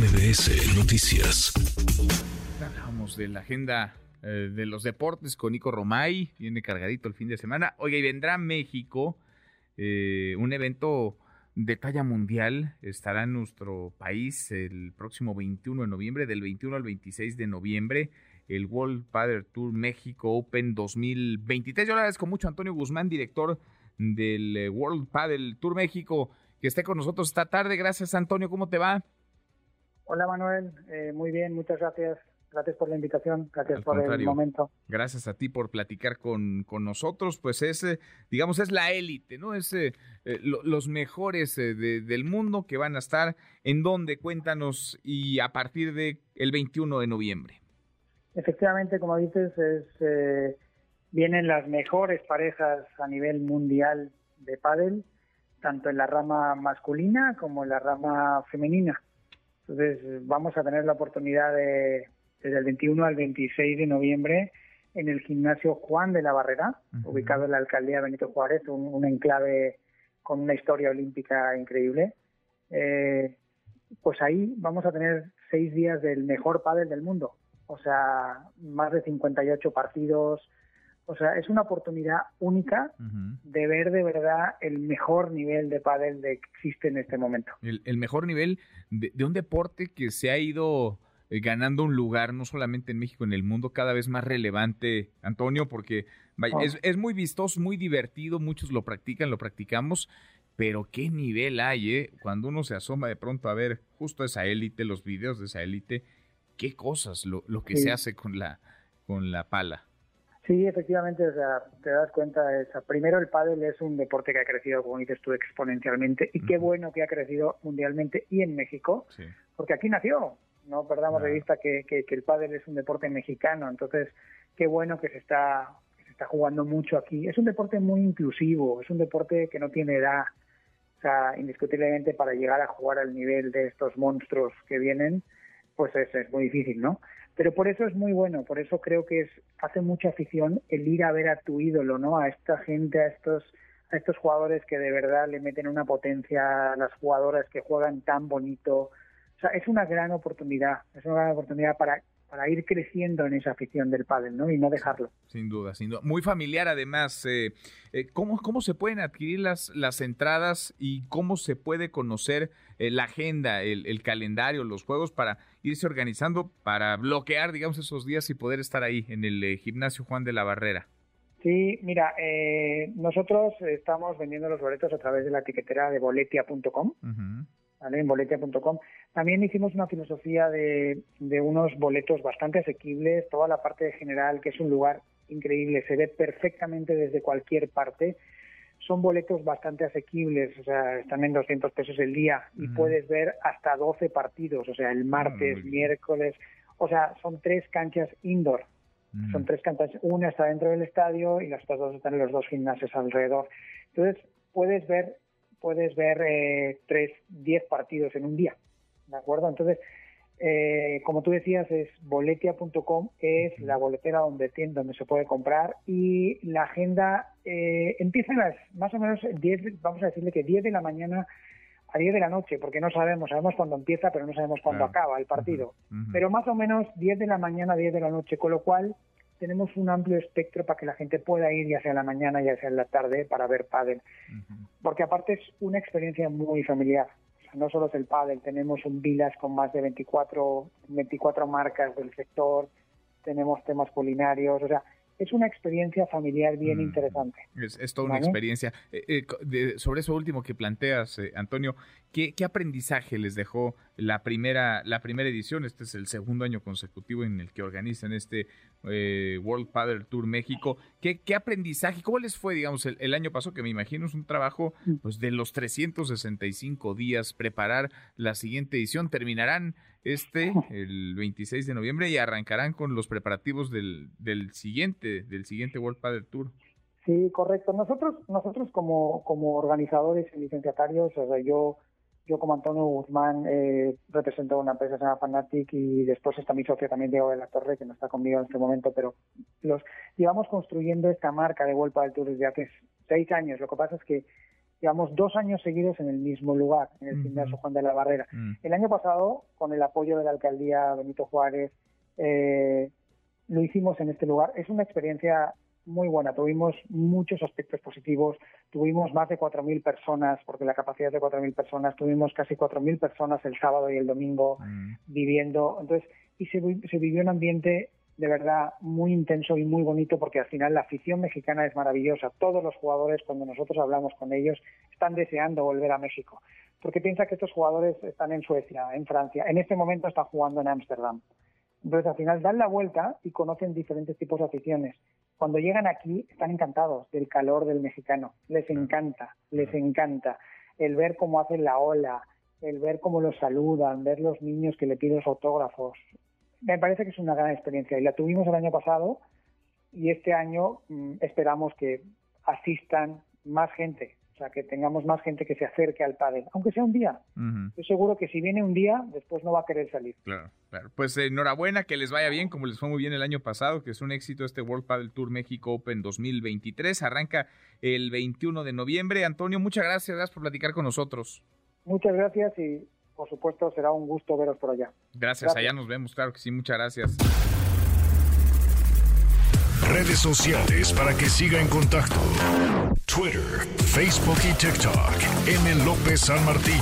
MBS Noticias. Hablamos de la agenda eh, de los deportes con Nico Romay, viene cargadito el fin de semana. Oiga, y vendrá México eh, un evento de talla mundial. Estará en nuestro país el próximo 21 de noviembre, del 21 al 26 de noviembre, el World Padel Tour México Open 2023. Yo le agradezco mucho a Antonio Guzmán, director del eh, World Padel Tour México, que esté con nosotros esta tarde. Gracias, Antonio. ¿Cómo te va? Hola, Manuel. muy bien, muchas gracias. Gracias por la invitación, gracias por el momento. Gracias a ti por platicar con, con nosotros. Pues es, eh, digamos, es la élite, ¿no? Es eh, eh, los mejores del mundo que van a estar en donde, cuéntanos, y a partir de el 21 de noviembre. Efectivamente, como dices, es, vienen las mejores parejas a nivel mundial de pádel, tanto en la rama masculina como en la rama femenina. Entonces vamos a tener la oportunidad de desde el 21 al 26 de noviembre en el gimnasio Juan de la Barrera, ubicado en la alcaldía Benito Juárez, un, enclave con una historia olímpica increíble. Eh, pues ahí vamos a tener seis días del mejor pádel del mundo, o sea, más de 58 partidos. O sea, es una oportunidad única de ver de verdad el mejor nivel de pádel que existe en este momento. El, mejor nivel de un deporte que se ha ido eh, ganando un lugar no solamente en México, en el mundo cada vez más relevante, Antonio, porque oh. es, muy vistoso, muy divertido, muchos lo practican, lo practicamos, pero qué nivel hay, ¿eh? Cuando uno se asoma de pronto a ver justo esa élite, los videos de esa élite, qué cosas lo, lo que se hace con la, con la pala. Sí, efectivamente, o sea, te das cuenta, o primero el pádel es un deporte que ha crecido, como dices tú, exponencialmente, y qué bueno que ha crecido mundialmente y en México, porque aquí nació, no perdamos de vista que, el pádel es un deporte mexicano, entonces qué bueno que se está se está jugando mucho aquí. Es un deporte muy inclusivo, es un deporte que no tiene edad, o sea, indiscutiblemente para llegar a jugar al nivel de estos monstruos que vienen, pues es, es muy difícil, ¿no? Pero por eso es muy bueno, por eso creo que es hace mucha afición el ir a ver a tu ídolo, ¿no? A esta gente, a estos a estos jugadores que de verdad le meten una potencia, a las jugadoras que juegan tan bonito, o sea, es una gran oportunidad, es una gran oportunidad para, para ir creciendo en esa afición del pádel, ¿no? Y no dejarlo. Sin duda, sin duda. Muy familiar además. Eh, eh, ¿cómo, ¿Cómo se pueden adquirir las, las entradas y cómo se puede conocer eh, la agenda, el, el, calendario, los juegos para irse organizando, para bloquear, digamos, esos días y poder estar ahí en el gimnasio Juan de la Barrera? Sí, mira, nosotros estamos vendiendo los boletos a través de la etiquetera de boletia.com. ¿vale? en boletia.com. También hicimos una filosofía de, de unos boletos bastante asequibles, toda la parte general, que es un lugar increíble, se ve perfectamente desde cualquier parte. Son boletos bastante asequibles, o sea, están en 200 pesos el día y puedes ver hasta 12 partidos, o sea, el martes, miércoles, o sea, son tres canchas indoor. Son tres canchas, una está dentro del estadio y las otras dos están en los dos gimnasios alrededor. Entonces, puedes ver puedes ver eh, tres, diez partidos en un día, ¿de acuerdo? Entonces, eh, como tú decías, es boletia.com, es la boletera donde, donde se puede comprar y la agenda eh, empieza a las más o menos 10, vamos a decirle que 10 de la mañana a 10 de la noche, porque no sabemos, sabemos cuándo empieza, pero no sabemos cuándo acaba el partido. Pero más o menos 10 de la mañana a 10 de la noche, con lo cual tenemos un amplio espectro para que la gente pueda ir ya sea en la mañana, ya sea en la tarde, para ver pádel. Porque aparte es una experiencia muy familiar. no solo es el pádel, tenemos un Vilas con más de 24, 24 marcas del sector, tenemos temas culinarios, o sea, es una experiencia familiar bien mm, interesante. Es, toda una experiencia. Eh, eh, sobre eso último que planteas, eh, Antonio, ¿qué, aprendizaje les dejó la primera, la primera edición? Este es el segundo año consecutivo en el que organizan este World Padel Tour México. ¿Qué, ¿Qué, aprendizaje? ¿Cómo les fue, digamos, el, el, año pasado? Que me imagino es un trabajo mm. pues, de los 365 días preparar la siguiente edición. Terminarán este el 26 de noviembre y arrancarán con los preparativos del, del siguiente del siguiente World Padel Tour. Sí, correcto. Nosotros nosotros como como organizadores y licenciatarios, o sea, yo yo como Antonio Guzmán eh, represento una empresa que se llama Fanatic y después está mi socio también Diego de la Torre que no está conmigo en este momento, pero los llevamos construyendo esta marca de World Padel Tour desde hace seis años. Lo que pasa es que llevamos dos años seguidos en el mismo lugar, en el gimnasio Juan de la Barrera. Mm. El año pasado, con el apoyo de la alcaldía Benito Juárez, eh, lo hicimos en este lugar. Es una experiencia muy buena. Tuvimos muchos aspectos positivos. Tuvimos más de 4.000 personas, porque la capacidad es de 4.000 personas. Tuvimos casi 4.000 personas el sábado y el domingo mm. viviendo. Entonces, y se, se vivió un ambiente de verdad muy intenso y muy bonito porque al final la afición mexicana es maravillosa. Todos los jugadores, cuando nosotros hablamos con ellos, están deseando volver a México. Porque piensa que estos jugadores están en Suecia, en Francia. En este momento están jugando en Ámsterdam. Entonces al final dan la vuelta y conocen diferentes tipos de aficiones. Cuando llegan aquí están encantados del calor del mexicano. Les encanta, les encanta el ver cómo hacen la ola, el ver cómo los saludan, ver los niños que le piden los autógrafos me parece que es una gran experiencia y la tuvimos el año pasado y este año mm, esperamos que asistan más gente, o sea, que tengamos más gente que se acerque al pádel, aunque sea un día. Estoy seguro que si viene un día, después no va a querer salir. Claro, claro. Pues enhorabuena, que les vaya bien, como les fue muy bien el año pasado, que es un éxito este World Padel Tour México Open 2023. Arranca el 21 de noviembre. Antonio, muchas gracias, gracias por platicar con nosotros. Muchas gracias y por supuesto, será un gusto veros por allá. Gracias, allá nos vemos, claro que sí, muchas gracias. Redes sociales para que siga en contacto: Twitter, Facebook y TikTok. M. López San Martín.